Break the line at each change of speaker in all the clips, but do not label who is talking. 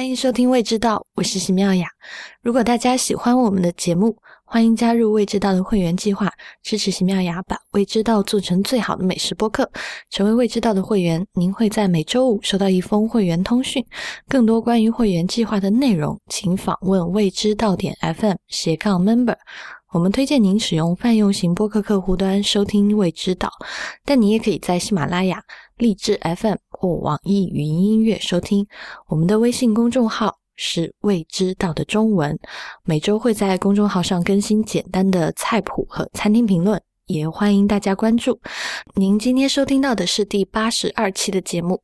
欢迎收听《未知道》，我是徐妙雅。如果大家喜欢我们的节目，欢迎加入《未知道》的会员计划，支持席妙雅把《未知道》做成最好的美食播客。成为《未知道》的会员，您会在每周五收到一封会员通讯。更多关于会员计划的内容，请访问未知道点 FM 斜杠 Member。我们推荐您使用泛用型播客客户端收听《未知道》，但你也可以在喜马拉雅、荔枝 FM 或网易云音乐收听。我们的微信公众号是“未知道”的中文，每周会在公众号上更新简单的菜谱和餐厅评论，也欢迎大家关注。您今天收听到的是第八十二期的节目。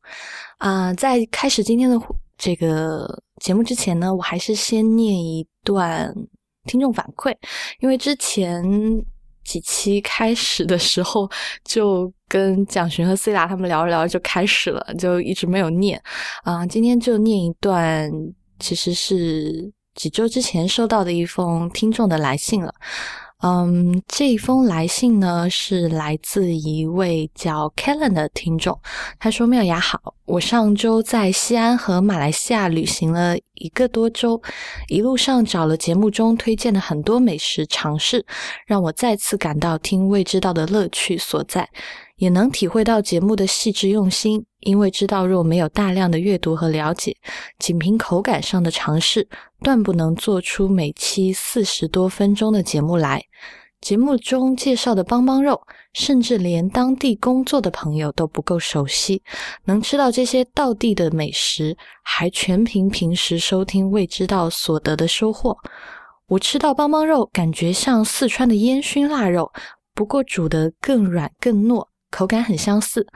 啊，在开始今天的这个节目之前呢，我还是先念一段。听众反馈，因为之前几期开始的时候就跟蒋寻和 C 达他们聊着聊着就开始了，就一直没有念啊。今天就念一段，其实是几周之前收到的一封听众的来信了。嗯，这一封来信呢是来自一位叫 Kellen 的听众。他说：“妙雅好，我上周在西安和马来西亚旅行了一个多周，一路上找了节目中推荐的很多美食尝试，让我再次感到听未知道的乐趣所在。”也能体会到节目的细致用心，因为知道若没有大量的阅读和了解，仅凭口感上的尝试，断不能做出每期四十多分钟的节目来。节目中介绍的邦邦肉，甚至连当地工作的朋友都不够熟悉。能吃到这些道地的美食，还全凭平时收听未知道所得的收获。我吃到邦邦肉，感觉像四川的烟熏腊肉，不过煮得更软更糯。口感很相似，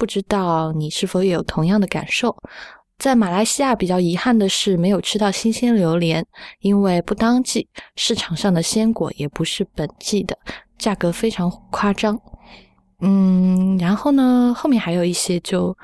不知道你是否也有同样的感受？在马来西亚比较遗憾的是，没有吃到新鲜榴莲，因为不当季，市场上的鲜果也不是本季的，价格非常夸张。嗯，然后呢，后面还有一些就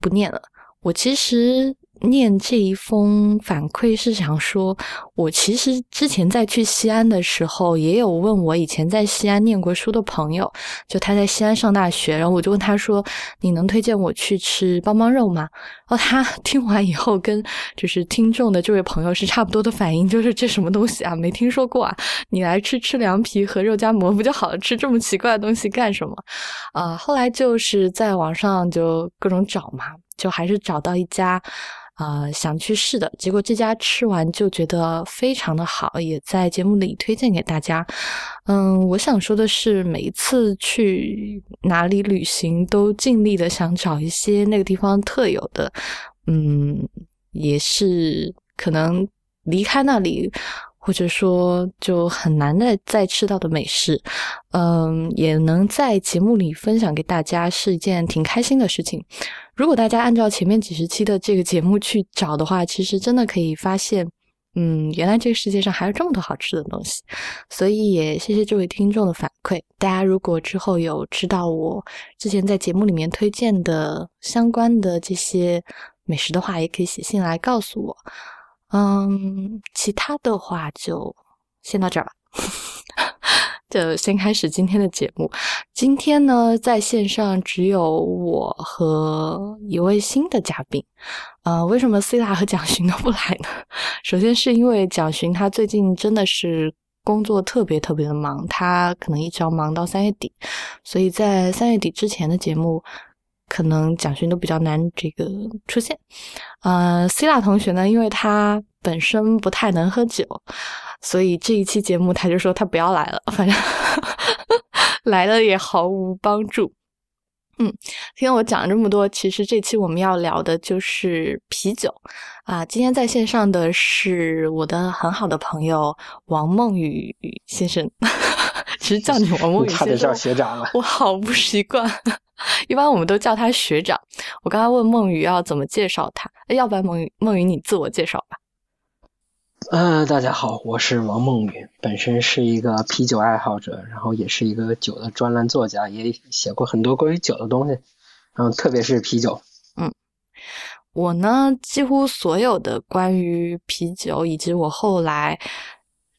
不念了。我其实。念这一封反馈是想说，我其实之前在去西安的时候，也有问我以前在西安念过书的朋友，就他在西安上大学，然后我就问他说：“你能推荐我去吃邦邦肉吗？”然后他 听完以后，跟就是听众的这位朋友是差不多的反应，就是这什么东西啊，没听说过啊！你来吃吃凉皮和肉夹馍不就好了？吃这么奇怪的东西干什么？啊，后来就是在网上就各种找嘛，就还是找到一家。啊，想去试的结果，这家吃完就觉得非常的好，也在节目里推荐给大家。嗯，我想说的是，每一次去哪里旅行，都尽力的想找一些那个地方特有的，嗯，也是可能离开那里，或者说就很难的再吃到的美食，嗯，也能在节目里分享给大家，是一件挺开心的事情。如果大家按照前面几十期的这个节目去找的话，其实真的可以发现，嗯，原来这个世界上还有这么多好吃的东西。所以也谢谢这位听众的反馈。大家如果之后有知道我之前在节目里面推荐的相关的这些美食的话，也可以写信来告诉我。嗯，其他的话就先到这儿吧。就先开始今天的节目。今天呢，在线上只有我和一位新的嘉宾。呃，为什么 C 拉和蒋勋都不来呢？首先是因为蒋勋他最近真的是工作特别特别的忙，他可能一直要忙到三月底，所以在三月底之前的节目，可能蒋勋都比较难这个出现。呃，C 拉同学呢，因为他本身不太能喝酒。所以这一期节目，他就说他不要来了，反正 来了也毫无帮助。嗯，听我讲这么多，其实这期我们要聊的就是啤酒啊。今天在线上的是我的很好的朋友王梦雨先生，其实叫你王梦雨差
点叫，学长了，
我好不习惯。一般我们都叫他学长。我刚刚问梦雨要怎么介绍他，要不然梦雨梦雨你自我介绍吧。
呃，大家好，我是王梦雨，本身是一个啤酒爱好者，然后也是一个酒的专栏作家，也写过很多关于酒的东西，然后特别是啤酒。
嗯，我呢，几乎所有的关于啤酒，以及我后来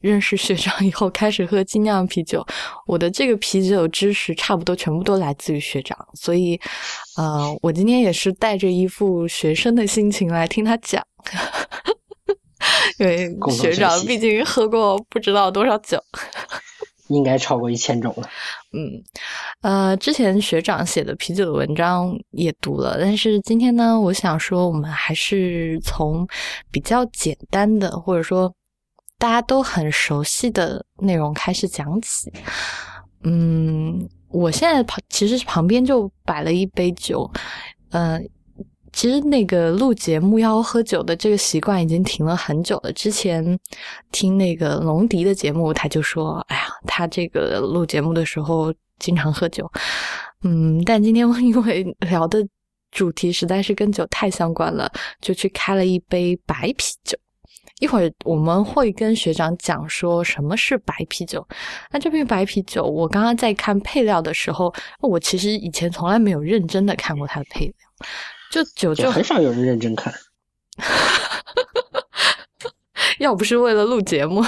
认识学长以后开始喝精酿啤酒，我的这个啤酒知识差不多全部都来自于学长，所以，呃，我今天也是带着一副学生的心情来听他讲。因为学长毕竟喝过不知道多少酒，
应该超过一千种了。
嗯，呃，之前学长写的啤酒的文章也读了，但是今天呢，我想说，我们还是从比较简单的，或者说大家都很熟悉的内容开始讲起。嗯，我现在旁其实旁边就摆了一杯酒，嗯。其实那个录节目要喝酒的这个习惯已经停了很久了。之前听那个龙迪的节目，他就说：“哎呀，他这个录节目的时候经常喝酒。”嗯，但今天因为聊的主题实在是跟酒太相关了，就去开了一杯白啤酒。一会儿我们会跟学长讲说什么是白啤酒。那这瓶白啤酒，我刚刚在看配料的时候，我其实以前从来没有认真的看过它的配料。就酒就
很少有人认真看，
要不是为了录节目，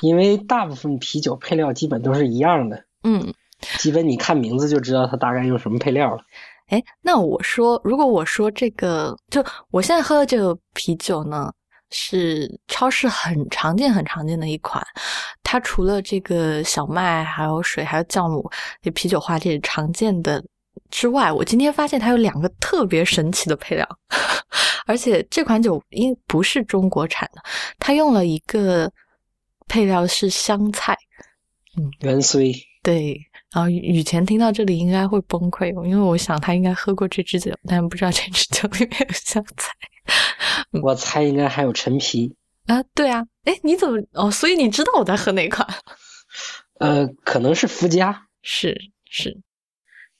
因为大部分啤酒配料基本都是一样的，
嗯，
基本你看名字就知道它大概用什么配料了。
哎，那我说，如果我说这个，就我现在喝的这个啤酒呢，是超市很常见、很常见的一款，它除了这个小麦、还有水、还有酵母、这啤酒花这些常见的。之外，我今天发现它有两个特别神奇的配料，而且这款酒因不是中国产的，它用了一个配料是香菜，
嗯，芫荽，
对。然后雨前听到这里应该会崩溃，因为我想他应该喝过这支酒，但不知道这支酒里面有香菜。
我猜应该还有陈皮
啊，对啊，哎，你怎么哦？所以你知道我在喝哪款？
呃，可能是福佳，
是是。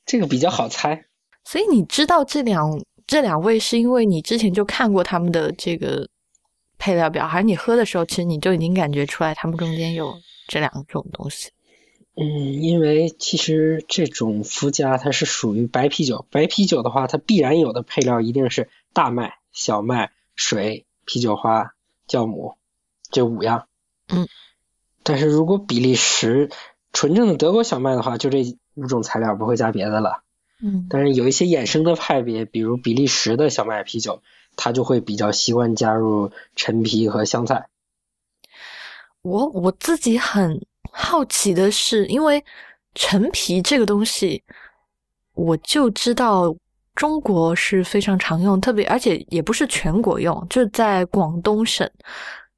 这个比较好猜，
所以你知道这两这两位是因为你之前就看过他们的这个配料表，还是你喝的时候其实你就已经感觉出来他们中间有这两种东西？
嗯，因为其实这种伏加它是属于白啤酒，白啤酒的话它必然有的配料一定是大麦、小麦、水、啤酒花、酵母这五样。
嗯，
但是如果比利时纯正的德国小麦的话，就这。五种材料不会加别的了，
嗯，
但是有一些衍生的派别，比如比利时的小麦啤酒，它就会比较习惯加入陈皮和香菜。
我我自己很好奇的是，因为陈皮这个东西，我就知道中国是非常常用，特别而且也不是全国用，就是在广东省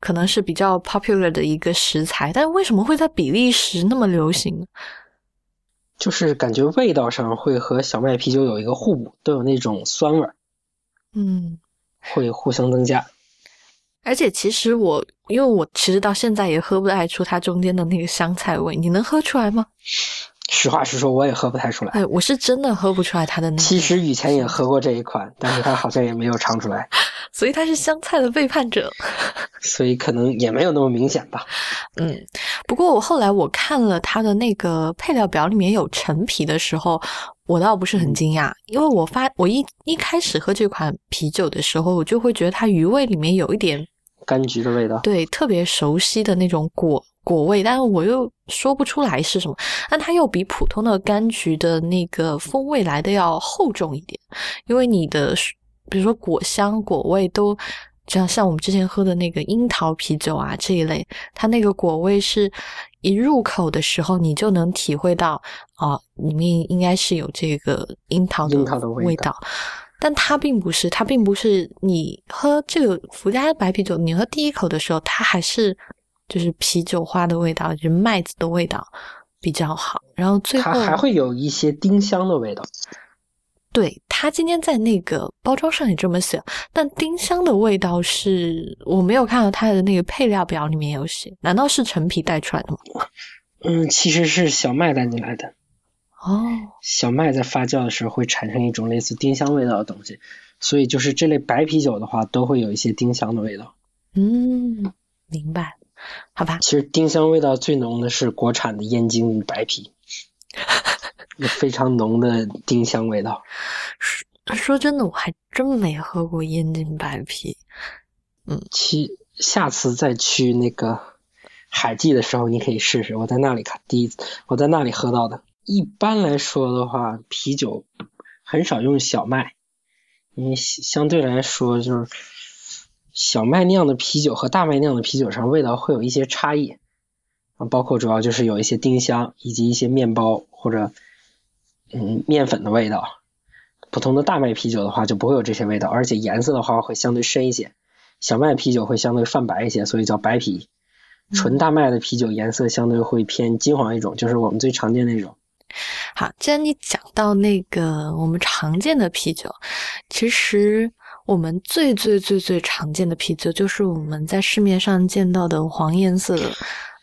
可能是比较 popular 的一个食材，但为什么会在比利时那么流行？
就是感觉味道上会和小麦啤酒有一个互补，都有那种酸味儿，
嗯，
会互相增加。
而且其实我，因为我其实到现在也喝不太出它中间的那个香菜味，你能喝出来吗？
实话实说，我也喝不太出来。
哎，我是真的喝不出来它的那个。
其实以前也喝过这一款，但是它好像也没有尝出来。
所以它是香菜的背叛者。
所以可能也没有那么明显吧。
嗯，不过我后来我看了它的那个配料表里面有陈皮的时候，我倒不是很惊讶，因为我发我一一开始喝这款啤酒的时候，我就会觉得它余味里面有一点
柑橘的味道，
对，特别熟悉的那种果。果味，但是我又说不出来是什么。但它又比普通的柑橘的那个风味来的要厚重一点，因为你的比如说果香、果味都，像像我们之前喝的那个樱桃啤酒啊这一类，它那个果味是一入口的时候你就能体会到啊，里面应该是有这个樱桃的味道。但它并不是，它并不是你喝这个福佳白啤酒，你喝第一口的时候，它还是。就是啤酒花的味道，就是麦子的味道比较好。然后最后
它还会有一些丁香的味道。
对，它今天在那个包装上也这么写，但丁香的味道是我没有看到它的那个配料表里面有写。难道是陈皮带出来的吗？
嗯，其实是小麦带进来的。
哦，
小麦在发酵的时候会产生一种类似丁香味道的东西，所以就是这类白啤酒的话，都会有一些丁香的味道。
嗯，明白。好吧，
其实丁香味道最浓的是国产的燕京白啤，非常浓的丁香味道。
说说真的，我还真没喝过燕京白啤。嗯，
去下次再去那个海记的时候，你可以试试。我在那里看，第一次我在那里喝到的。一般来说的话，啤酒很少用小麦，因为相对来说就是。小麦酿的啤酒和大麦酿的啤酒上味道会有一些差异，啊，包括主要就是有一些丁香以及一些面包或者嗯面粉的味道。普通的大麦啤酒的话就不会有这些味道，而且颜色的话会相对深一些。小麦啤酒会相对泛白一些，所以叫白啤。纯大麦的啤酒颜色相对会偏金黄一种，就是我们最常见那种。
好，既然你讲到那个我们常见的啤酒，其实我们最最最最常见的啤酒就是我们在市面上见到的黄颜色的，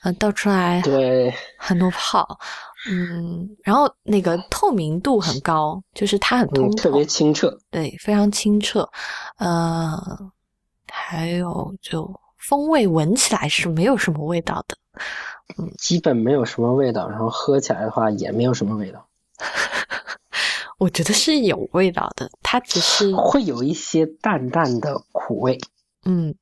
呃，倒出来
对
很多泡，嗯，然后那个透明度很高，就是它很通透，
特别清澈，
对，非常清澈，呃，还有就风味闻起来是没有什么味道的。
嗯，基本没有什么味道，然后喝起来的话也没有什么味道。
我觉得是有味道的，它只是
会有一些淡淡的苦味。
嗯，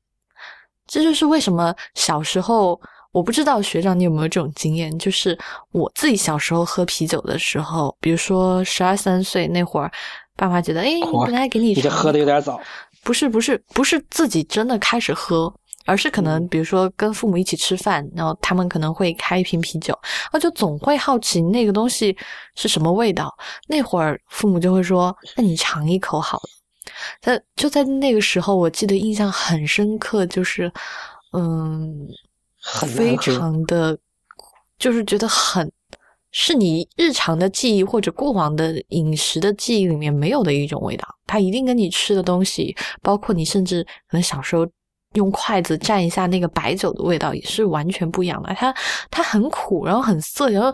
这就是为什么小时候我不知道学长你有没有这种经验，就是我自己小时候喝啤酒的时候，比如说十二三岁那会儿，爸妈觉得哎，本来给你
你这喝的有点早，
不是不是不是自己真的开始喝。而是可能，比如说跟父母一起吃饭，然后他们可能会开一瓶啤酒，那就总会好奇那个东西是什么味道。那会儿父母就会说：“那你尝一口好了。”在就在那个时候，我记得印象很深刻，就是嗯，非常的，就是觉得很是你日常的记忆或者过往的饮食的记忆里面没有的一种味道。它一定跟你吃的东西，包括你甚至可能小时候。用筷子蘸一下那个白酒的味道也是完全不一样的。它它很苦，然后很涩，然后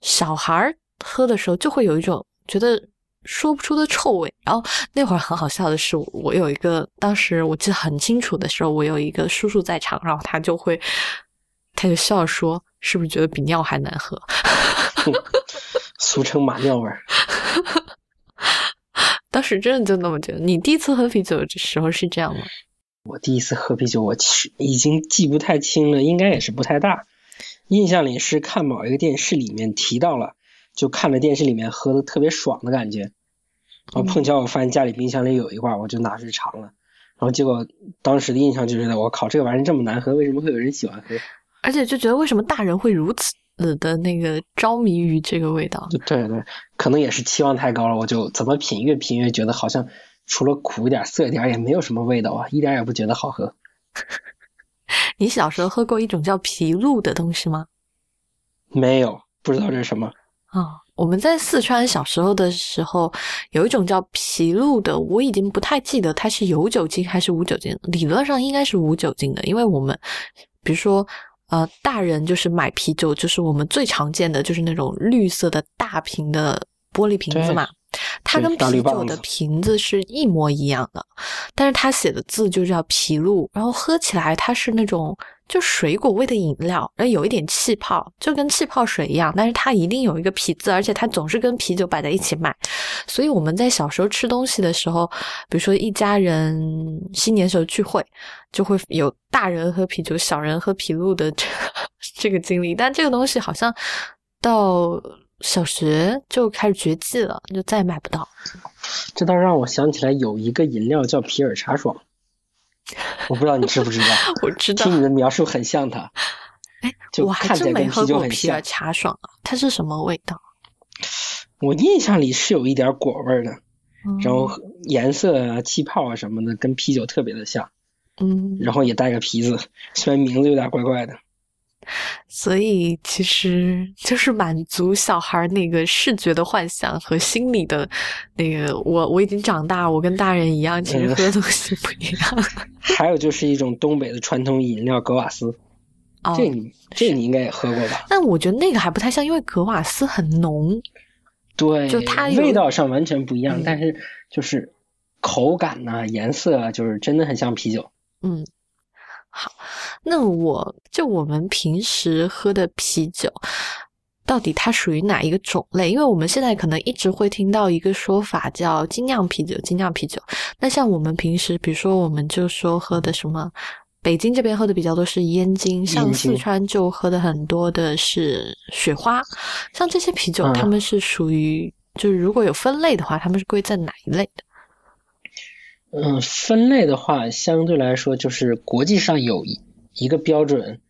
小孩喝的时候就会有一种觉得说不出的臭味。然后那会儿很好笑的是，我有一个当时我记得很清楚的时候，我有一个叔叔在场，然后他就会他就笑说：“是不是觉得比尿还难喝？”
俗称马尿味儿。
当时真的就那么觉得。你第一次喝啤酒的时候是这样吗？
我第一次喝啤酒，我其实已经记不太清了，应该也是不太大。印象里是看某一个电视里面提到了，就看着电视里面喝的特别爽的感觉。然后碰巧我发现家里冰箱里有一罐，我就拿去尝了。然后结果当时的印象就觉得，我靠，这个玩意这么难喝，为什么会有人喜欢喝？
而且就觉得为什么大人会如此的那个着迷于这个味道？
对对，可能也是期望太高了，我就怎么品越品越觉得好像。除了苦一点、涩一点，也没有什么味道啊，一点也不觉得好喝。
你小时候喝过一种叫皮露的东西吗？
没有，不知道这是什么。
啊，我们在四川小时候的时候，有一种叫皮露的，我已经不太记得它是有酒精还是无酒精。理论上应该是无酒精的，因为我们，比如说，呃，大人就是买啤酒，就是我们最常见的就是那种绿色的大瓶的玻璃瓶子嘛。它跟啤酒的瓶子是一模一样的，但是它写的字就叫啤露，然后喝起来它是那种就水果味的饮料，然后有一点气泡，就跟气泡水一样，但是它一定有一个啤字，而且它总是跟啤酒摆在一起卖，所以我们在小时候吃东西的时候，比如说一家人新年时候聚会，就会有大人喝啤酒，小人喝啤露的这 这个经历，但这个东西好像到。小学就开始绝迹了，就再也买不到。
这倒让我想起来有一个饮料叫皮尔茶爽，我不知道你知不知道？
我知道。
听你的描述很像它。
哎，我还真没喝过皮尔茶爽啊，它是什么味道？
我印象里是有一点果味的，然后颜色啊、气泡啊什么的跟啤酒特别的像。
嗯。
然后也带个皮子，虽然名字有点怪怪的。
所以其实就是满足小孩那个视觉的幻想和心理的那个，我我已经长大，我跟大人一样，其实喝的东西不一样。
还有就是一种东北的传统饮料格瓦斯，这你这你应该也喝过吧？
但我觉得那个还不太像，因为格瓦斯很浓，
对，
就它
味道上完全不一样，但是就是口感呐、颜色啊，就是真的很像啤酒。
嗯。好，那我就我们平时喝的啤酒，到底它属于哪一个种类？因为我们现在可能一直会听到一个说法叫精酿啤酒，精酿啤酒。那像我们平时，比如说我们就说喝的什么，北京这边喝的比较多是燕京，像四川就喝的很多的是雪花。像这些啤酒，他们是属于就是如果有分类的话，他们是归在哪一类的？
嗯，分类的话，相对来说就是国际上有一一个标准，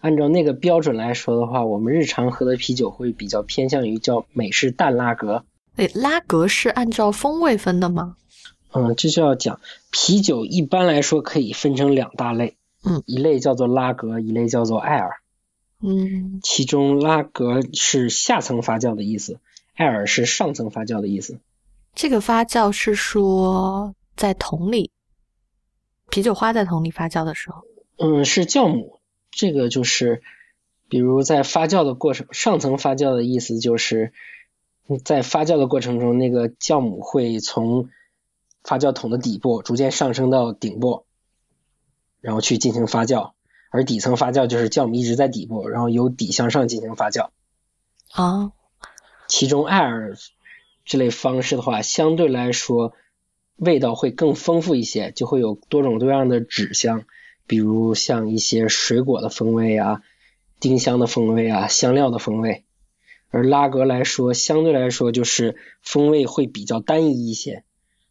按照那个标准来说的话，我们日常喝的啤酒会比较偏向于叫美式淡拉格。
诶，拉格是按照风味分的吗？
嗯，这就要讲啤酒一般来说可以分成两大类，
嗯，
一类叫做拉格，一类叫做艾尔。
嗯，
其中拉格是下层发酵的意思，艾尔是上层发酵的意思。
这个发酵是说在桶里，啤酒花在桶里发酵的时候。
嗯，是酵母，这个就是，比如在发酵的过程，上层发酵的意思就是，在发酵的过程中，那个酵母会从发酵桶的底部逐渐上升到顶部，然后去进行发酵，而底层发酵就是酵母一直在底部，然后由底向上进行发酵。
啊，
其中艾尔这类方式的话，相对来说味道会更丰富一些，就会有多种多样的纸香，比如像一些水果的风味啊、丁香的风味啊、香料的风味。而拉格来说，相对来说就是风味会比较单一一些，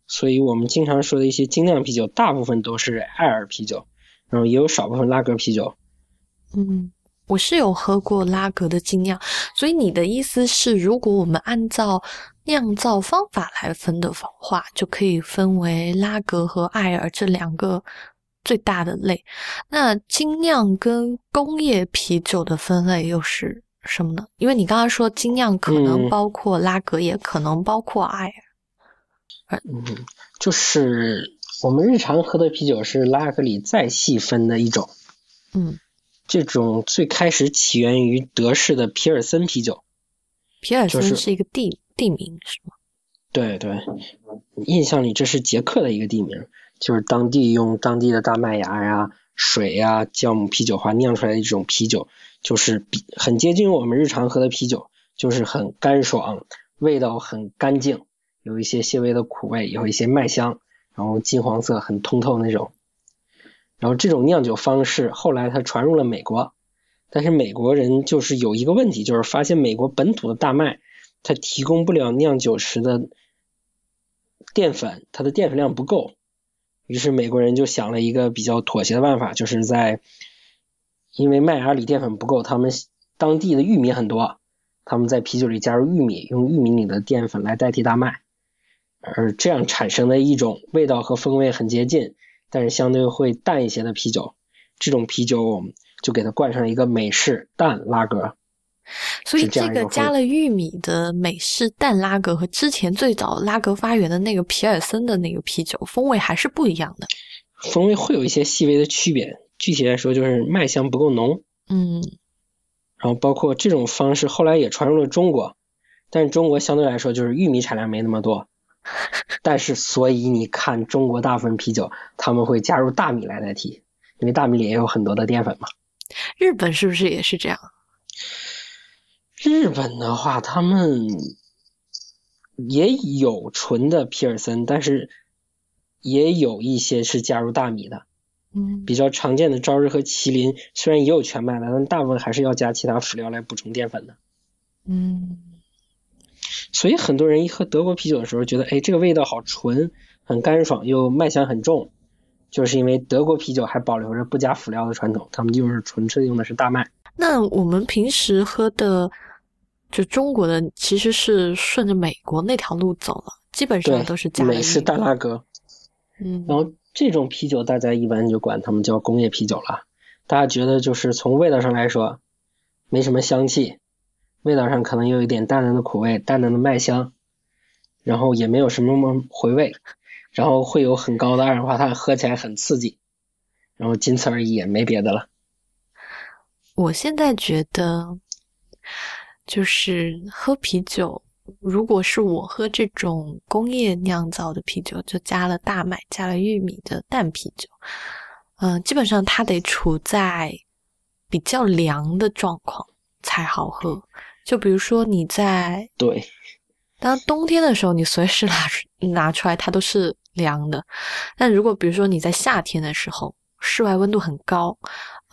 所以我们经常说的一些精酿啤酒，大部分都是艾尔啤酒，然后也有少部分拉格啤酒。
嗯，我是有喝过拉格的精酿，所以你的意思是，如果我们按照酿造方法来分的话，就可以分为拉格和艾尔这两个最大的类。那精酿跟工业啤酒的分类又是什么呢？因为你刚刚说精酿可能
嗯
包括拉格，也可能包括艾尔。
嗯，就是我们日常喝的啤酒是拉格里再细分的一种。
嗯，
这种最开始起源于德式的皮尔森啤酒。
皮尔森是一个地地名是吗？
对对，印象里这是捷克的一个地名，就是当地用当地的大麦芽呀、水呀、酵母、啤酒花酿出来的一种啤酒，就是比很接近我们日常喝的啤酒，就是很干爽，味道很干净，有一些些微的苦味，有一些麦香，然后金黄色很通透那种。然后这种酿酒方式后来它传入了美国，但是美国人就是有一个问题，就是发现美国本土的大麦它提供不了酿酒时的淀粉，它的淀粉量不够，于是美国人就想了一个比较妥协的办法，就是在因为麦芽里淀粉不够，他们当地的玉米很多，他们在啤酒里加入玉米，用玉米里的淀粉来代替大麦，而这样产生的一种味道和风味很接近，但是相对会淡一些的啤酒，这种啤酒我们就给它冠上一个美式淡拉格。
所以
这
个加了玉米的美式淡拉格和之前最早拉格发源的那个皮尔森的那个啤酒风味还是不一样的。
风味会有一些细微的区别，具体来说就是麦香不够浓，
嗯
然后包括这种方式后来也传入了中国，但是中国相对来说就是玉米产量没那么多，但是所以你看中国大部分啤酒他们会加入大米来代替，因为大米里也有很多的淀粉嘛。
日本是不是也是这样？
日本的话，他们也有纯的皮尔森，但是也有一些是加入大米的。
嗯
比较常见的朝日和麒麟虽然也有全麦的，但大部分还是要加其他辅料来补充淀粉的。
嗯
所以很多人一喝德国啤酒的时候，觉得哎这个味道好纯，很干爽，又麦香很重，就是因为德国啤酒还保留着不加辅料的传统，他们就是纯粹用的是大麦。
那我们平时喝的，就中国的其实是顺着美国那条路走了，基本上都是加了
美式
玉米
淡拉格。
嗯
然后这种啤酒大家一般就管他们叫工业啤酒了。大家觉得就是从味道上来说，没什么香气，味道上可能有一点淡淡的苦味、淡淡的麦香，然后也没有什么回味，然后会有很高的二氧化碳，喝起来很刺激，然后仅此而已，也没别的了。
我现在觉得，就是喝啤酒，如果是我喝这种工业酿造的啤酒，就加了大麦、加了玉米的淡啤酒，嗯、基本上它得处在比较凉的状况才好喝。就比如说你在
对，
当冬天的时候，你随时拿出拿出来，它都是凉的。但如果比如说你在夏天的时候，室外温度很高，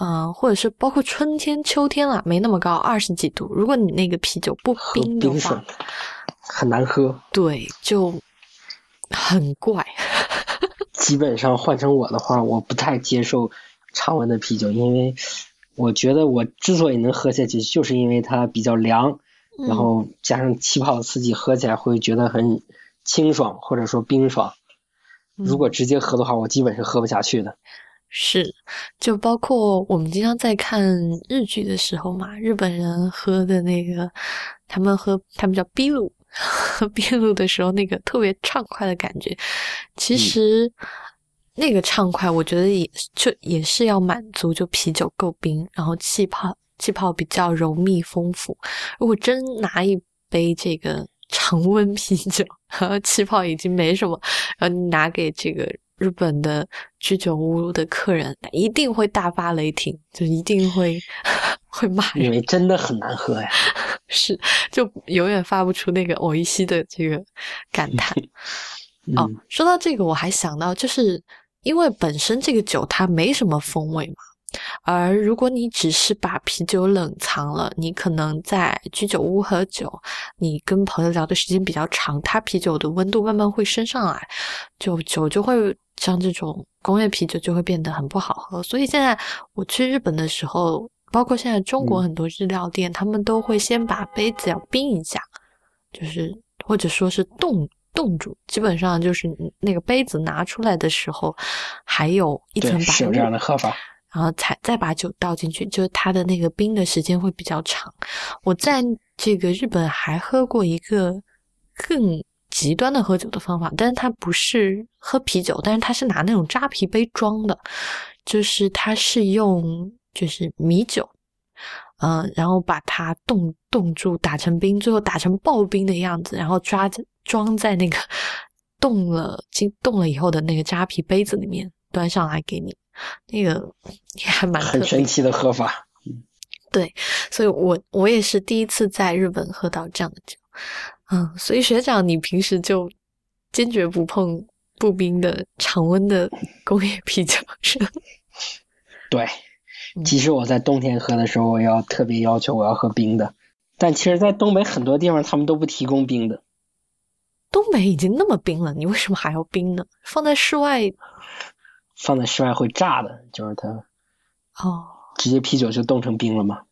嗯、或者是包括春天、秋天啦，没那么高，二十几度。如果你那个啤酒不
喝
冰的话，
很难喝。
对，就很怪。
基本上换成我的话，我不太接受常温的啤酒，因为我觉得我之所以能喝下去，就是因为它比较凉，然后加上气泡刺激，喝起来会觉得很清爽或者说冰爽。如果直接喝的话，我基本是喝不下去的。
是，就包括我们经常在看日剧的时候嘛，日本人喝的那个，他们喝他们叫啤露，喝啤露的时候那个特别畅快的感觉，其实那个畅快，我觉得也就也是要满足就啤酒够冰，然后气泡气泡比较柔密丰富。如果真拿一杯这个常温 啤酒，然后气泡已经没什么，然后你拿给这个。日本的居酒屋的客人一定会大发雷霆，就一定会 会骂，
因为真的很难喝呀。
是，就永远发不出那个我一吸的这个感叹。哦，说到这个，我还想到，就是因为本身这个酒它没什么风味嘛。而如果你只是把啤酒冷藏了，你可能在居酒屋喝酒，你跟朋友聊的时间比较长，它啤酒的温度慢慢会升上来，就酒就会像这种工业啤酒就会变得很不好喝。所以现在我去日本的时候，包括现在中国很多日料店，他们都会先把杯子要冰一下，就是或者说是冻冻住，基本上就是那个杯子拿出来的时候还有一层白
是有这样的喝法。
然后才再把酒倒进去，就是它的那个冰的时间会比较长。我在这个日本还喝过一个更极端的喝酒的方法，但是它不是喝啤酒，但是它是拿那种扎啤杯装的，就是它是用就是米酒，嗯，然后把它冻冻住，打成冰，最后打成刨冰的样子，然后抓着装在那个 冻了经冻了以后的那个扎啤杯子里面，端上来给你。那个也还蛮
很神奇的喝法，
对，所以我我也是第一次在日本喝到这样的酒，嗯，所以学长你平时就坚决不碰不冰的常温的工业啤酒是？
对，即使我在冬天喝的时候，我要特别要求我要喝冰的，但其实，在东北很多地方他们都不提供冰的。
东北已经那么冰了，你为什么还要冰呢？放在室外。
放在室外会炸的，就是它，
哦，
直接啤酒就冻成冰了嘛。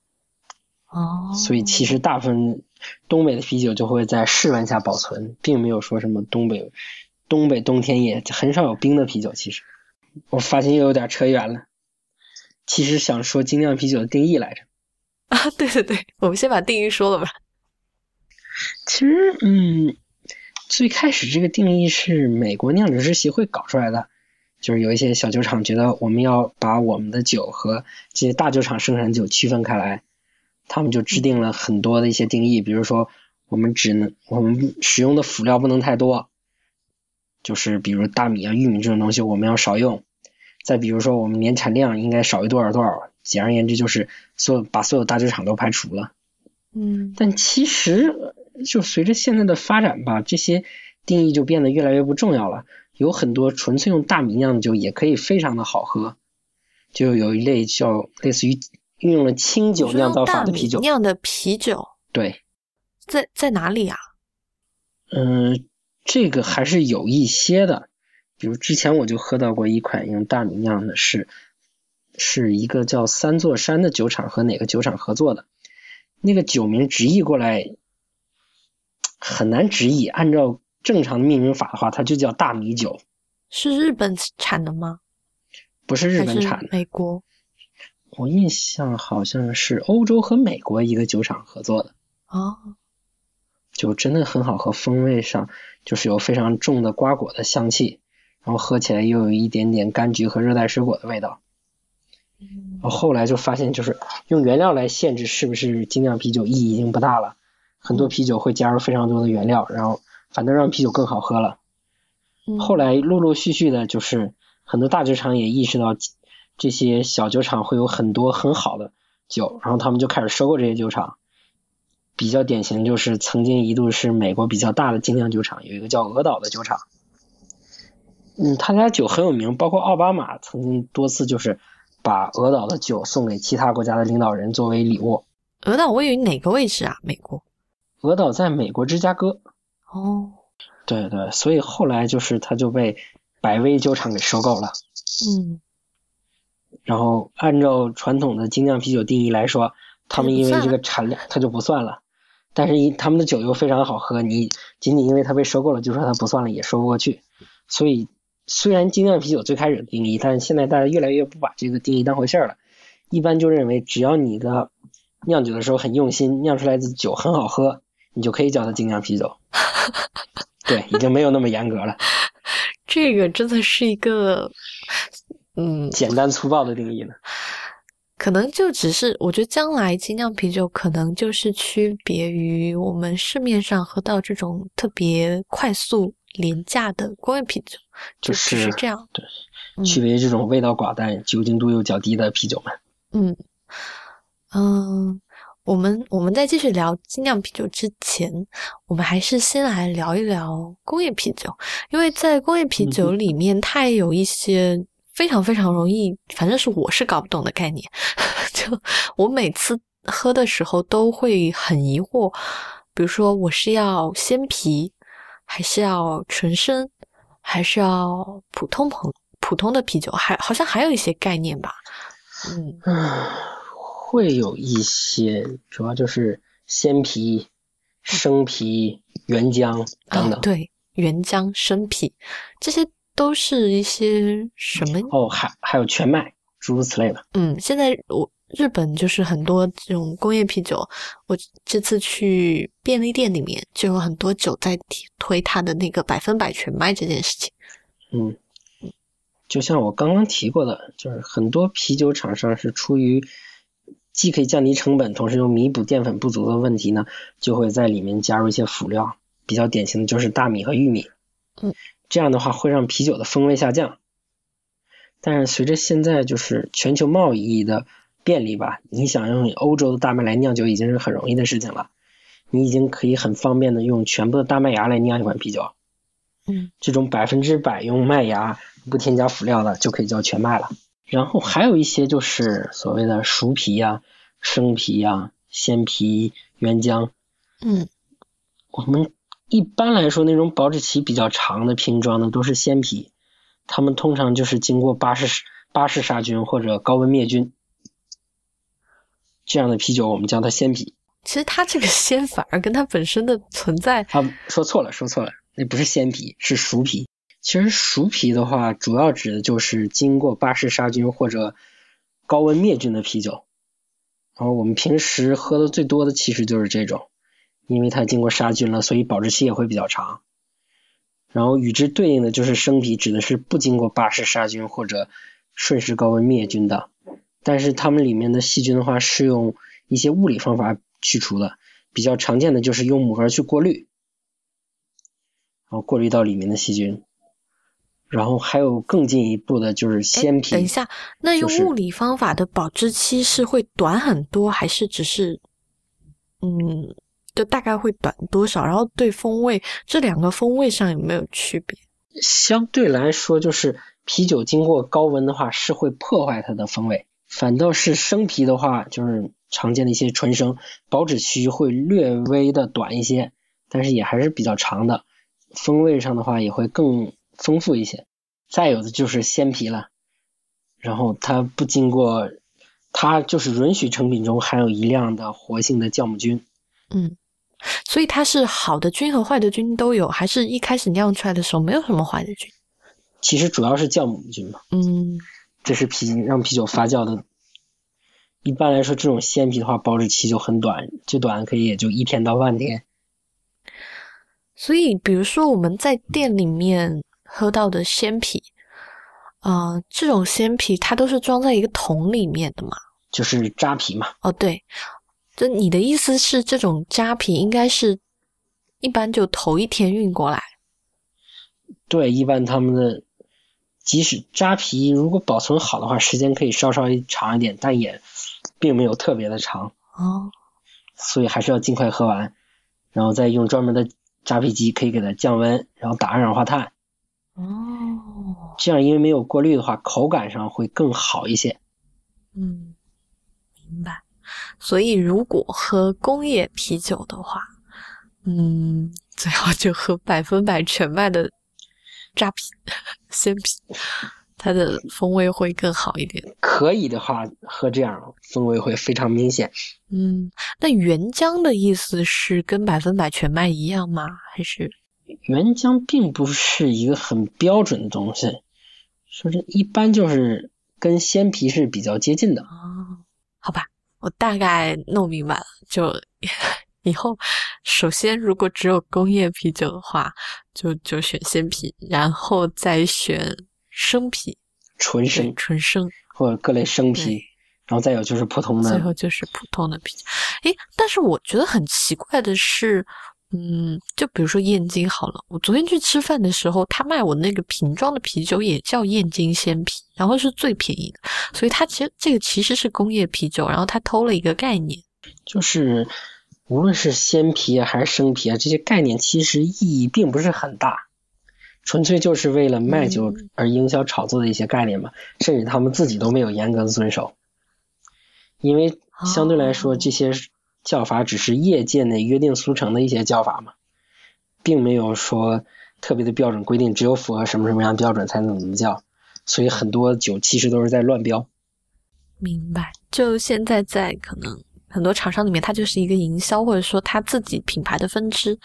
哦，
所以其实大部分东北的啤酒就会在室温下保存，并没有说什么东北东北冬天也很少有冰的啤酒。其实我发现又有点扯远了，其实想说精酿啤酒的定义来着。
啊，对对对，我们先把定义说了吧。
其实，嗯，最开始这个定义是美国酿酒师协会搞出来的。就是有一些小酒厂觉得我们要把我们的酒和这些大酒厂生产酒区分开来，他们就制定了很多的一些定义，比如说我们只能我们使用的辅料不能太多，就是比如大米啊、玉米这种东西我们要少用，再比如说我们年产量应该少于多少多少，简而言之就是所有把所有大酒厂都排除了。
嗯，
但其实就随着现在的发展吧，这些定义就变得越来越不重要了。有很多纯粹用大米酿的酒也可以非常的好喝，就有一类叫类似于运用了清酒酿造法的啤酒
酿的啤酒，
对，
在在哪里啊？
嗯，这个还是有一些的，比如之前我就喝到过一款用大米酿的，是是一个叫三座山的酒厂和哪个酒厂合作的，那个酒名直译过来很难直译，按照。正常的命名法的话，它就叫大米酒。
是日本产的吗？
不是日本产的，
美国。
我印象好像是欧洲和美国一个酒厂合作的。
哦。
就真的很好喝，风味上就是有非常重的瓜果的香气，然后喝起来又有一点点柑橘和热带水果的味道。
嗯。
后来就发现，就是用原料来限制是不是精酿啤酒意义已经不大了。很多啤酒会加入非常多的原料，然后。反正让啤酒更好喝了。后来陆陆续续的，就是很多大酒厂也意识到这些小酒厂会有很多很好的酒，然后他们就开始收购这些酒厂。比较典型就是曾经一度是美国比较大的精酿酒厂，有一个叫俄岛的酒厂。嗯，他家酒很有名，包括奥巴马曾经多次就是把俄岛的酒送给其他国家的领导人作为礼物。
俄岛位于哪个位置啊？美国？
俄岛在美国芝加哥。
哦，
对对，所以后来就是他就被百威酒厂给收购了。
嗯，
然后按照传统的精酿啤酒定义来说，他们因为这个产量，它就不算了。但是，一他们的酒又非常好喝，你仅仅因为它被收购了，就说它不算了，也说不过去。所以，虽然精酿啤酒最开始定义，但是现在大家越来越不把这个定义当回事儿了。一般就认为，只要你的酿酒的时候很用心，酿出来的酒很好喝，你就可以叫它精酿啤酒。对，已经没有那么严格了。
这个真的是一个，嗯，
简单粗暴的定义呢。
可能就只是，我觉得将来精酿啤酒可能就是区别于我们市面上喝到这种特别快速廉价的工业啤酒，
就
是这样。
对，区别于这种味道寡淡、酒精度又较低的啤酒们。
嗯嗯，我们我们在继续聊精酿啤酒之前，我们还是先来聊一聊工业啤酒，因为在工业啤酒里面，它也有一些。非常非常容易，反正是我是搞不懂的概念。就我每次喝的时候都会很疑惑，比如说我是要鲜啤，还是要纯生，还是要普通朋普通的啤酒，还好像还有一些概念吧。
嗯，会有一些，主要就是鲜啤、生啤、原浆等等。
对，原浆、生啤这些。都是一些什么？
哦，还还有全麦，诸如此类的。
嗯，现在我日本就是很多这种工业啤酒。我这次去便利店里面，就有很多酒在推它的那个百分百全麦这件事情。
嗯，就像我刚刚提过的，就是很多啤酒厂商是出于既可以降低成本，同时又弥补淀粉不足的问题呢，就会在里面加入一些辅料。比较典型的就是大米和玉米。
嗯。
这样的话会让啤酒的风味下降，但是随着现在就是全球贸易的便利吧，你想用欧洲的大麦来酿酒已经是很容易的事情了，你已经可以很方便的用全部的大麦芽来酿一款啤酒，
嗯，
这种百分之百用麦芽不添加辅料的就可以叫全麦了。然后还有一些就是所谓的熟啤呀、生啤呀、鲜啤、原浆，
嗯，
我们。一般来说，那种保质期比较长的瓶装的都是鲜啤，它们通常就是经过巴氏巴氏杀菌或者高温灭菌，这样的啤酒我们叫它鲜啤。
其实它这个鲜 反而跟它本身的存在……
啊，说错了，说错了，那不是鲜啤，是熟啤。其实熟啤的话，主要指的就是经过巴氏杀菌或者高温灭菌的啤酒。然后我们平时喝的最多的其实就是这种。因为它经过杀菌了，所以保质期也会比较长。然后与之对应的就是生啤，指的是不经过巴氏杀菌或者瞬时高温灭菌的。但是它们里面的细菌的话，是用一些物理方法去除的。比较常见的就是用母盒去过滤，然后过滤到里面的细菌。然后还有更进一步的就是鲜啤。
等一下，那用物理方法的保质期是会短很多，还是只是嗯？就大概会短多少？然后对风味这两个风味上有没有区别？
相对来说，就是啤酒经过高温的话是会破坏它的风味，反倒是生啤的话，就是常见的一些纯生，保质期会略微的短一些，但是也还是比较长的，风味上的话也会更丰富一些。再有的就是鲜啤了，然后它不经过，它就是允许成品中含有一量的活性的酵母菌。
嗯，所以它是好的菌和坏的菌都有，还是一开始酿出来的时候没有什么坏的菌？
其实主要是酵母菌嘛。
嗯，
这是啤让啤酒发酵的。一般来说，这种鲜啤的话，保质期就很短，最短可以也就一天到半天。
所以，比如说我们在店里面喝到的鲜啤，啊，这种鲜啤它都是装在一个桶里面的嘛？
就是扎啤嘛。
哦，对。就你的意思是，这种扎啤应该是一般就头一天运过来。
对，一般他们的即使扎啤如果保存好的话，时间可以稍稍微长一点，但也并没有特别的长。
哦。
所以还是要尽快喝完，然后再用专门的扎啤机可以给它降温，然后打二氧化碳。
哦。
这样因为没有过滤的话，口感上会更好一些。
嗯，明白。所以，如果喝工业啤酒的话，嗯，最好就喝百分百全麦的扎啤、鲜啤，它的风味会更好一点。
可以的话，喝这样风味会非常明显。
嗯，那原浆的意思是跟百分百全麦一样吗？还是
原浆并不是一个很标准的东西，说这一般就是跟鲜啤是比较接近的。
哦，好吧，我大概弄明白了。就 以后，首先如果只有工业啤酒的话，就就选鲜啤，然后再选生啤，
纯生
纯生。
或者各类生啤，然后再有就是普通的最
后就是普通的啤酒。诶，但是我觉得很奇怪的是，嗯，就比如说燕京好了，我昨天去吃饭的时候，他卖我那个瓶装的啤酒也叫燕京鲜啤，然后是最便宜的，所以它其实这个其实是工业啤酒，然后他偷了一个概念。
就是无论是鲜啤啊还是生啤啊，这些概念其实意义并不是很大，纯粹就是为了卖酒
嗯。
而营销炒作的一些概念嘛，甚至他们自己都没有严格的遵守，因为相对来说
哦。
这些叫法只是业界内约定俗成的一些叫法嘛，并没有说特别的标准规定，只有符合什么什么样的标准才能怎么叫，所以很多酒其实都是在乱标。
明白。就现在在可能很多厂商里面，它就是一个营销，或者说他自己品牌的分支，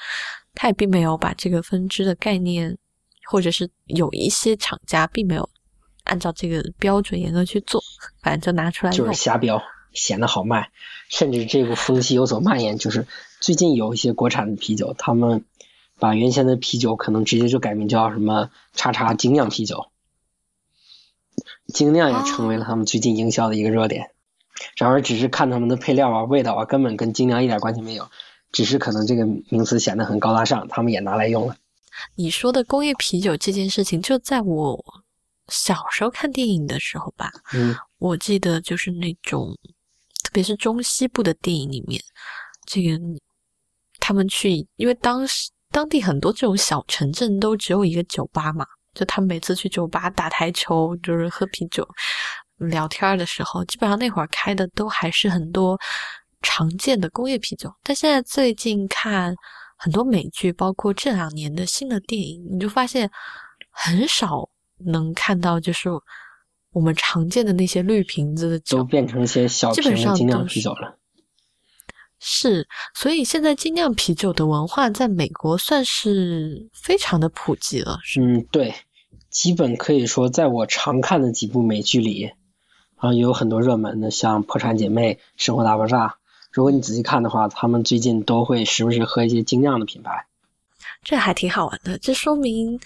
他也并没有把这个分支的概念，或者是有一些厂家并没有按照这个标准严格去做，反正就拿出来
就是。瞎标，显得好卖。甚至这个风气有所蔓延，就是最近有一些国产的啤酒，他们把原先的啤酒可能直接就改名叫什么“叉叉精酿啤酒”，精酿也成为了他们最近营销的一个热点。然而，只是看他们的配料啊、味道啊，根本跟精酿一点关系没有，只是可能这个名词显得很高大上，他们也拿来用了。
你说的工业啤酒这件事情，就在我小时候看电影的时候吧，
嗯，
我记得就是那种，特特别是中西部的电影里面，这个他们去，因为当时当地很多这种小城镇都只有一个酒吧嘛，就他们每次去酒吧打台球，就是喝啤酒、聊天的时候，基本上那会儿开的都还是很多常见的工业啤酒。但现在最近看很多美剧，包括这两年的新的电影，你就发现很少能看到就是我们常见的那些绿瓶子的酒
都。变成一些小瓶的精酿啤酒了。
是，所以现在精酿啤酒的文化在美国算是非常的普及了，
嗯，对，基本可以说，在我常看的几部美剧里，啊，也有很多热门的，像《破产姐妹》《生活大爆炸》。如果你仔细看的话，他们最近都会时不时喝一些精酿的品牌。
这还挺好玩的。这说明，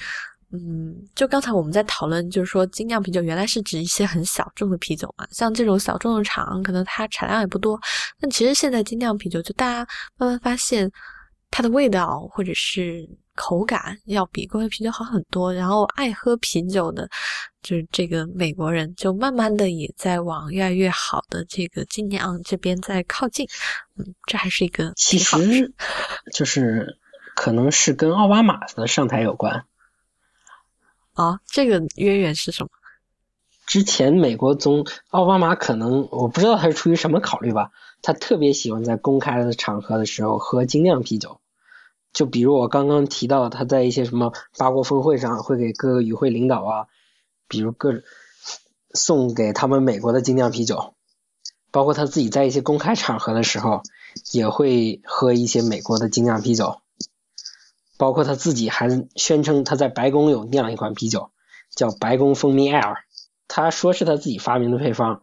嗯，就刚才我们在讨论，就是说精酿啤酒原来是指一些很小众的啤酒嘛，像这种小众的厂，可能它产量也不多。但其实现在精酿啤酒，就大家慢慢发现它的味道或者是口感要比工业啤酒好很多。然后爱喝啤酒的，就是这个美国人，就慢慢的也在往越来越好的这个精酿这边在靠近。嗯，这还是一个
其实就是可能是跟奥巴马的上台有关。
啊。这个渊源是什么？
之前美国总奥巴马可能我不知道他是出于什么考虑吧，他特别喜欢在公开的场合的时候喝精酿啤酒。就比如我刚刚提到，他在一些什么八国峰会上会给各个与会领导啊，比如各送给他们美国的精酿啤酒，包括他自己在一些公开场合的时候也会喝一些美国的精酿啤酒，包括他自己还宣称他在白宫有酿一款啤酒，叫白宫蜂蜜 Air。他说是他自己发明的配方，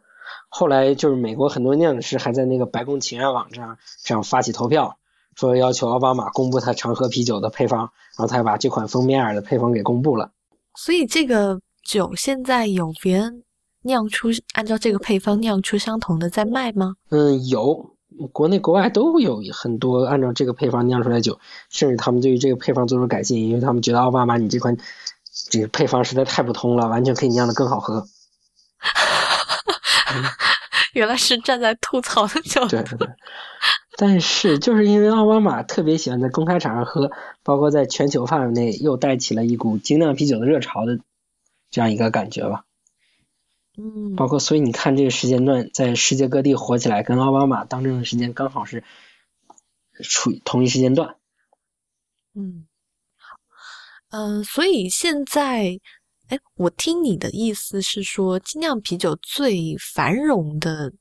后来就是美国很多酿酒师还在那个白宫请愿网站上发起投票，说要求奥巴马公布他常喝啤酒的配方，然后他把这款蜂蜜艾尔的配方给公布了。
所以这个酒现在有别人酿出按照这个配方酿出相同的在卖吗？
嗯，有国内国外都有很多按照这个配方酿出来酒，甚至他们对于这个配方做出改进，因为他们觉得奥巴马你这款这个配方实在太不通了，完全可以酿的更好喝。
原来是站在吐槽的角度。
对对对。但是就是因为奥巴马特别喜欢在公开场合喝，包括在全球范围内又带起了一股精酿啤酒的热潮的这样一个感觉吧。
嗯，
包括所以你看这个时间段在世界各地火起来，跟奥巴马当政的时间刚好是处于同一时间段。
嗯，好。嗯，所以现在，哎，我听你的意思是说，精酿啤酒最繁荣的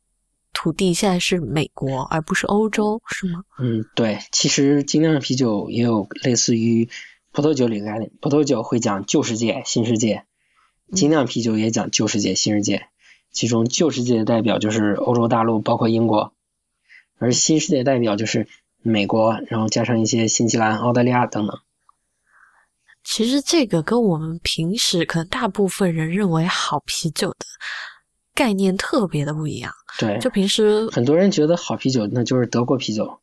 土地现在是美国，而不是欧洲，是吗？
嗯，对。其实精酿啤酒也有类似于葡萄酒里的概念，葡萄酒会讲旧世界、新世界，精酿啤酒也讲旧世界、新世界。其中旧世界的代表就是欧洲大陆，包括英国，而新世界代表就是美国，然后加上一些新西兰、澳大利亚等等。
其实这个跟我们平时可能大部分人认为好啤酒的概念特别的不一样。
对，
就平时
很多人觉得好啤酒那就是德国啤酒。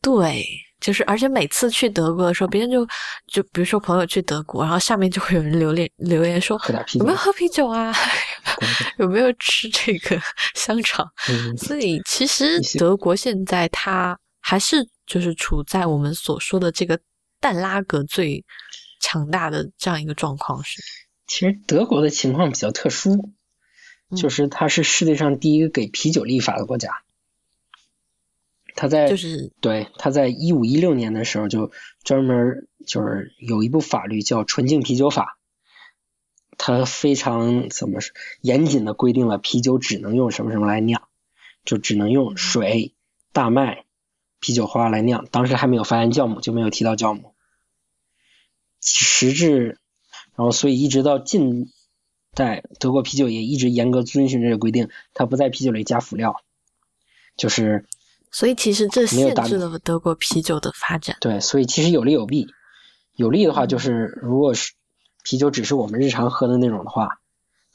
对，就是而且每次去德国的时候，别人就就比如说朋友去德国，然后下面就会有人留言留言说有没有喝啤酒啊 有没有吃这个 香肠。所以其实德国现在它还是就是处在我们所说的这个淡拉格最。强大的这样一个状况是，
其实德国的情况比较特殊，就是它是世界上第一个给啤酒立法的国家。他在
就是
对他在一五一六年的时候就专门就是有一部法律叫《纯净啤酒法》，他非常怎么严谨的规定了啤酒只能用什么什么来酿，就只能用水、大麦、啤酒花来酿。当时还没有发现酵母，就没有提到酵母。实质，然后所以一直到近代，德国啤酒也一直严格遵循这个规定，它不在啤酒里加辅料，就是。
所以其实这限制了德国啤酒的发展。
对，所以其实有利有弊。有利的话就是，如果是啤酒只是我们日常喝的那种的话，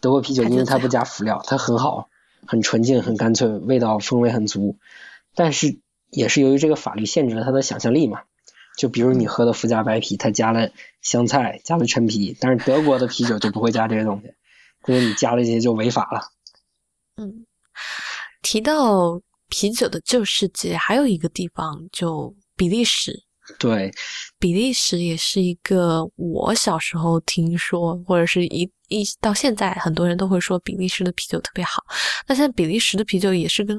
德国啤酒因为它不加辅料，它很好，很纯净，很干脆，味道风味很足。但是也是由于这个法律限制了它的想象力嘛。就比如你喝的福加白啤，它加了香菜，加了陈皮，但是德国的啤酒就不会加这些东西，所以你加了这些就违法了。
嗯，提到啤酒的旧世界，还有一个地方就比利时。
对，
比利时也是一个我小时候听说，或者是一一到现在很多人都会说比利时的啤酒特别好。那现在比利时的啤酒也是跟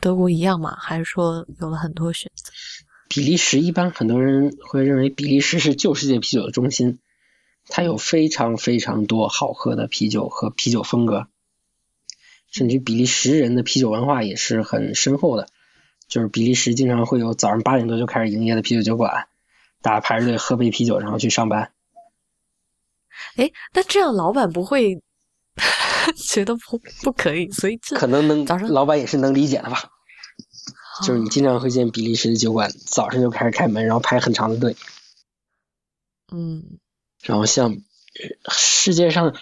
德国一样嘛？还是说有了很多选择？
比利时一般很多人会认为比利时是旧世界啤酒的中心，它有非常非常多好喝的啤酒和啤酒风格，甚至比利时人的啤酒文化也是很深厚的。就是比利时经常会有早上八点多就开始营业的啤酒酒馆，大家排着队喝杯啤酒然后去上班。
哎，那这样老板不会 觉得不不可以？所以这
可能能
早上
老板也是能理解的吧。就是你经常会见比利时的酒馆早上就开始开门，然后排很长的队。
嗯，
然后像世界上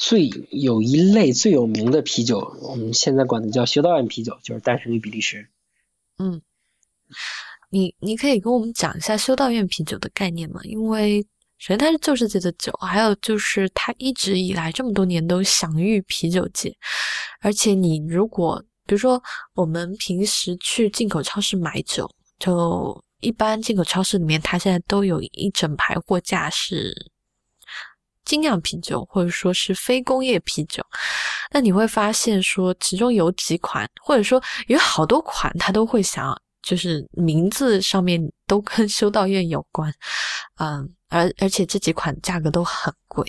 最有一类最有名的啤酒，我们现在管它叫修道院啤酒，就是诞生于比利时。
嗯，你你可以跟我们讲一下修道院啤酒的概念吗？因为首先它是旧世界的酒，还有就是它一直以来这么多年都享誉啤酒界，而且你如果。比如说，我们平时去进口超市买酒，就一般进口超市里面，它现在都有一整排货架是精酿啤酒，或者说是非工业啤酒。那你会发现说，其中有几款，或者说有好多款，它都会想，就是名字上面都跟修道院有关，嗯，而而且这几款价格都很贵。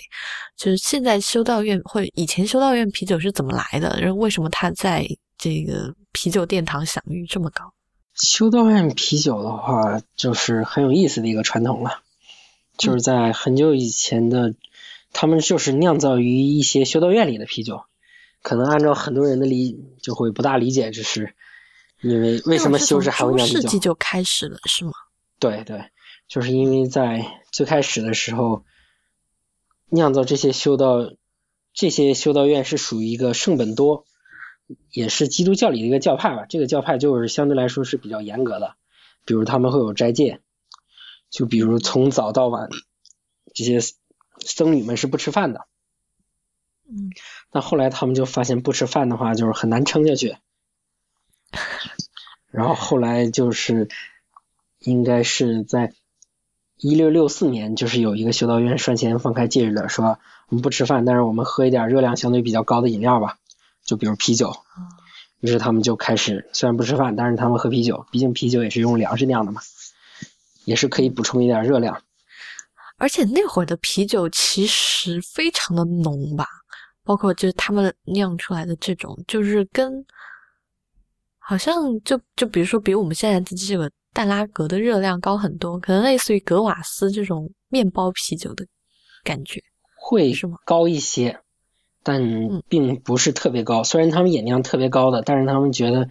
就是现在修道院或以前修道院啤酒是怎么来的？然后为什么它在？这个啤酒殿堂享誉这么高，
修道院啤酒的话，就是很有意思的一个传统了。就是在很久以前的，他们就是酿造于一些修道院里的啤酒。可能按照很多人的理，就会不大理解，就是因为为什么修士还会酿啤酒？
世纪就开始了，是吗？
对对，就是因为在最开始的时候，酿造这些修道这些修道院是属于一个圣本多。也是基督教里的一个教派吧，这个教派就是相对来说是比较严格的，比如他们会有斋戒，就比如从早到晚，这些僧侣们是不吃饭的。
嗯。
那后来他们就发现不吃饭的话就是很难撑下去，然后后来就是应该是在一六六四年，就是有一个修道院率先放开戒律了，说我们不吃饭，但是我们喝一点热量相对比较高的饮料吧。就比如啤酒，于是他们就开始虽然不吃饭，但是他们喝啤酒，毕竟啤酒也是用粮食酿的嘛，也是可以补充一点热量。
而且那会儿的啤酒其实非常的浓吧，包括就是他们酿出来的这种，就是跟好像就就比如说比我们现在的这个淡拉格的热量高很多，可能类似于格瓦斯这种面包啤酒的感觉，
会
是吗？
高一些，但并不是特别高。虽然他们也酿特别高的，但是他们觉得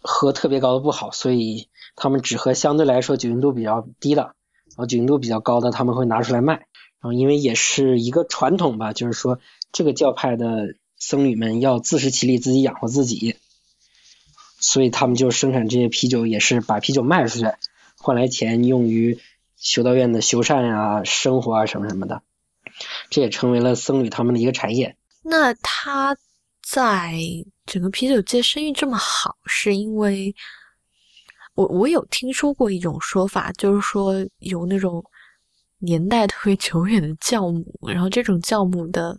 喝特别高的不好，所以他们只喝相对来说酒精度比较低的。然后酒精度比较高的他们会拿出来卖，然后因为也是一个传统吧，就是说这个教派的僧侣们要自食其力，自己养活自己，所以他们就生产这些啤酒，也是把啤酒卖出去，换来钱用于修道院的修缮啊、生活啊什么什么的，这也成为了僧侣他们的一个产业。
那他在整个啤酒界生意这么好，是因为？我我有听说过一种说法，就是说有那种年代特别久远的酵母，然后这种酵母的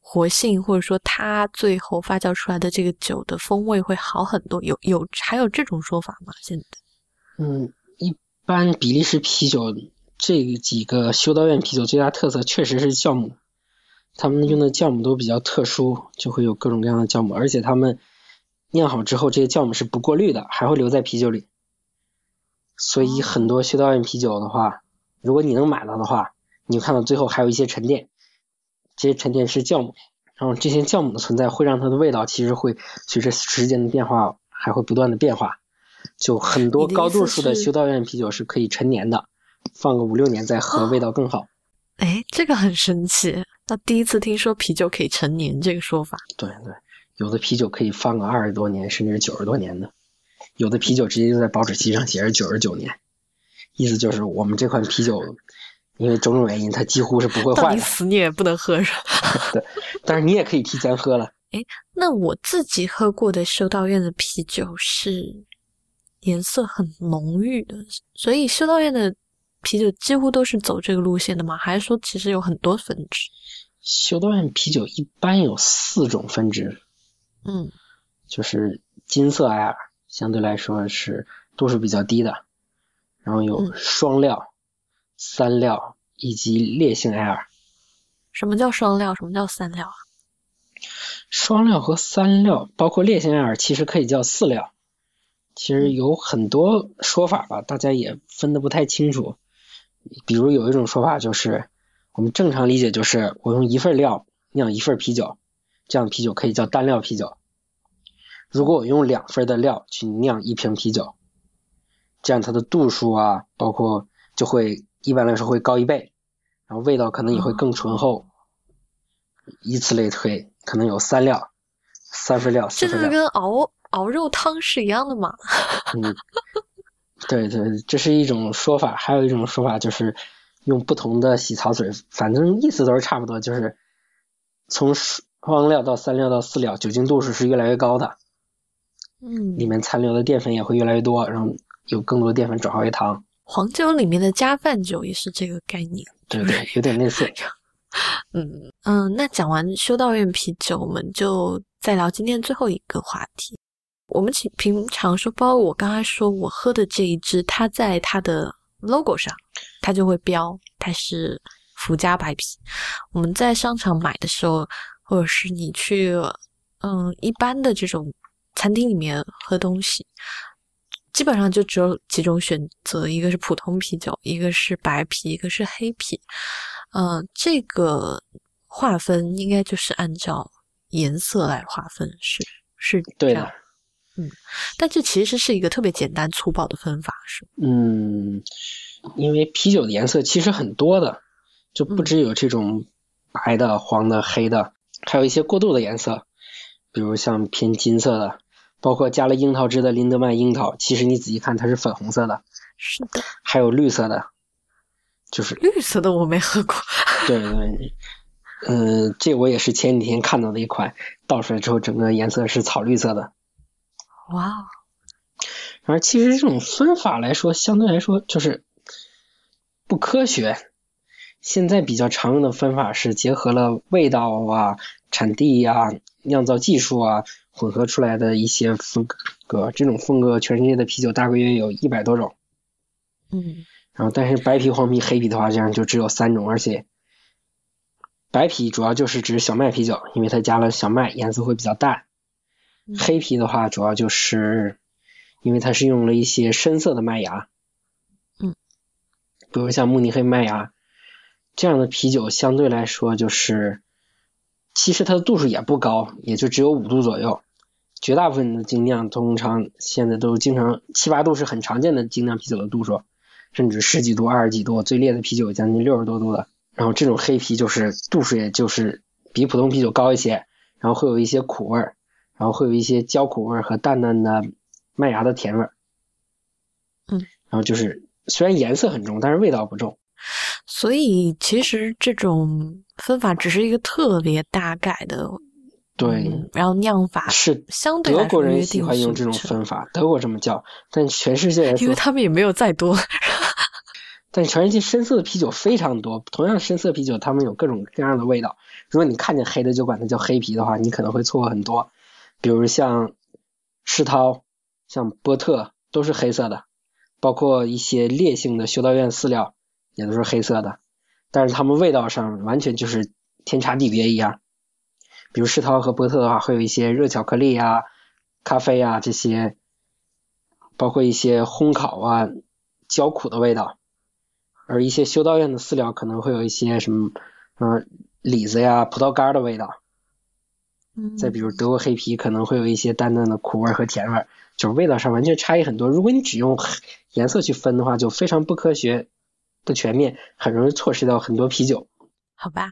活性，或者说它最后发酵出来的这个酒的风味会好很多。有有还有这种说法吗？现在？
嗯，一般比利时啤酒这几个修道院啤酒最大特色确实是酵母，他们用的酵母都比较特殊，就会有各种各样的酵母，而且他们酿好之后，这些酵母是不过滤的，还会留在啤酒里。所以很多修道院啤酒的话，如果你能买到的话，你看到最后还有一些沉淀，这些沉淀是酵母，然后这些酵母的存在会让它的味道其实会随着时间的变化还会不断的变化。就很多高度数的修道院啤酒是可以陈年的，放个五六年再喝，味道更好。
哎，这个很神奇，那第一次听说啤酒可以陈年这个说法。
对对，有的啤酒可以放个二十多年，甚至是九十多年的。有的啤酒直接就在保质期上写着九十九年，意思就是我们这款啤酒，因为种种原因，它几乎是不会坏的。
你死你也不能喝是吧？
对，但是你也可以提前喝了。
哎，那我自己喝过的修道院的啤酒是颜色很浓郁的，所以修道院的啤酒几乎都是走这个路线的吗？还是说其实有很多分支？
修道院啤酒一般有四种分支，
嗯，
就是金色艾尔。相对来说是度数比较低的，然后有双料、三料以及烈性艾尔。
什么叫双料？什么叫三料啊？
双料和三料，包括烈性艾尔，其实可以叫四料。其实有很多说法吧，大家也分得不太清楚。比如有一种说法就是，我们正常理解就是我用一份料酿一份啤酒，这样啤酒可以叫单料啤酒。如果我用两份的料去酿一瓶啤酒，这样它的度数啊，包括就会一般来说会高一倍，然后味道可能也会更醇厚。以此类推，可能有三料、三份料、四分
料。这是跟熬熬肉汤是一样的嘛？
嗯，对对，这是一种说法。还有一种说法就是用不同的洗槽水，反正意思都是差不多，就是从双料到三料到四料，酒精度数是越来越高的。
嗯，
里面残留的淀粉也会越来越多，然后有更多的淀粉转化为糖。
黄酒里面的加饭酒也是这个概念，
对对，有点类似。
嗯嗯，那讲完修道院啤酒，我们就再聊今天最后一个话题。我们平平常说，包括我刚才说我喝的这一支，它在它的 logo 上，它就会标它是福加白啤。我们在商场买的时候，或者是你去嗯一般的这种。餐厅里面喝东西，基本上就只有几种选择，一个是普通啤酒，一个是白啤，一个是黑啤。呃，这个划分应该就是按照颜色来划分，是是这样。嗯，但这其实是一个特别简单粗暴的分法，是
嗯，因为啤酒的颜色其实很多的，就不只有这种白的、黄的、黑的，还有一些过渡的颜色，比如像偏金色的。包括加了樱桃汁的林德曼樱桃，其实你仔细看它是粉红色的。
是的。
还有绿色的，就是
绿色的我没喝过。
对对，嗯，这我也是前几天看到的一款，倒出来之后整个颜色是草绿色的。
哇。
反正其实这种分法来说，相对来说就是不科学。现在比较常用的分法是结合了味道啊、产地呀、酿造技术啊。混合出来的一些风格，这种风格全世界的啤酒大约有一百多种。
嗯，
然后但是白啤、黄啤、黑啤的话，这样就只有三种，而且白啤主要就是指小麦啤酒，因为它加了小麦，颜色会比较淡。黑啤的话，主要就是因为它是用了一些深色的麦芽，
嗯，
比如像慕尼黑麦芽这样的啤酒，相对来说就是其实它的度数也不高，也就只有五度左右。绝大部分的精酿通常现在都经常七八度是很常见的精酿啤酒的度数，甚至十几度、二十几度，最烈的啤酒将近六十多度的。然后这种黑啤就是度数也就是比普通啤酒高一些，然后会有一些苦味儿。然后会有一些焦苦味和淡淡的麦芽的甜味儿，
嗯，
然后就是虽然颜色很重，但是味道不重。
所以其实这种分法只是一个特别大概的，
对，
然后酿法
是
相对
德国人喜欢用这种分法，德国这么叫，但全世界
因为他们也没有再多，
但全世界深色的啤酒非常多，同样深色啤酒，他们有各种各样的味道。如果你看见黑的就管它叫黑啤的话，你可能会错过很多。比如像赤涛、像波特都是黑色的，包括一些烈性的修道院饲料也都是黑色的，但是它们味道上完全就是天差地别一样。比如世涛和波特的话，会有一些热巧克力啊、咖啡啊这些，包括一些烘烤啊、焦苦的味道，而一些修道院的饲料可能会有一些什么，嗯，李子呀、葡萄干的味道。再比如德国黑啤可能会有一些淡淡的苦味和甜味，就是味道上完全差异很多。如果你只用颜色去分的话，就非常不科学、不全面，很容易错失掉很多啤酒。
好吧，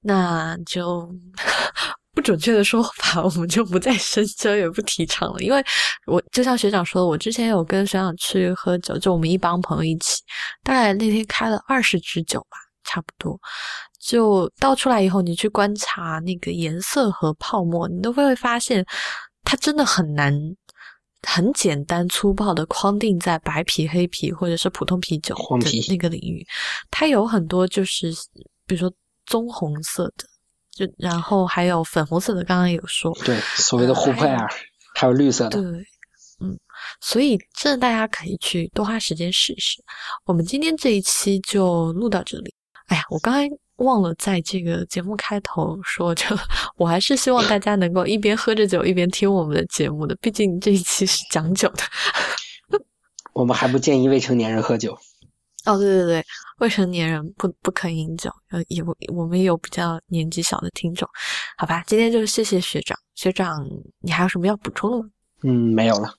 那就不准确的说法，我们就不再深究，也不提倡了。因为我就像学长说的，我之前有跟学长去喝酒，就我们一帮朋友一起，大概那天开了二十支酒吧，差不多。就倒出来以后，你去观察那个颜色和泡沫，你都会发现，它真的很难、很简单粗暴的框定在白啤、黑啤或者是普通啤酒的那个领域。它有很多就是，比如说棕红色的，就然后还有粉红色的，刚刚有说，
对，所谓的琥珀啊，还有绿色的，
对，嗯，所以这大家可以去多花时间试一试。我们今天这一期就录到这里。哎呀，我刚才。忘了在这个节目开头说，就我还是希望大家能够一边喝着酒一边听我们的节目的，毕竟这一期是讲酒的。
我们还不建议未成年人喝酒。
哦，对对对，未成年人不不可饮酒。呃，也我们有比较年纪小的听众，好吧？今天就谢谢学长，学长，你还有什么要补充的吗？
嗯，没有了。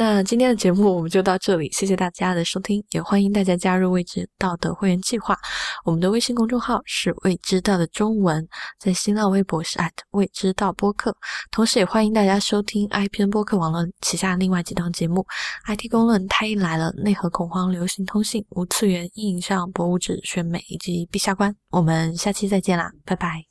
那今天的节目我们就到这里，谢谢大家的收听，也欢迎大家加入未知道的会员计划。我们的微信公众号是未知道的中文，在新浪微博是未知道播客，同时也欢迎大家收听 IPN 播客网络旗下另外几档节目：IT 公论、太医来了、内核恐慌、流行通信、无次元、硬影像、博物志、选美以及陛下观。我们下期再见啦，拜拜。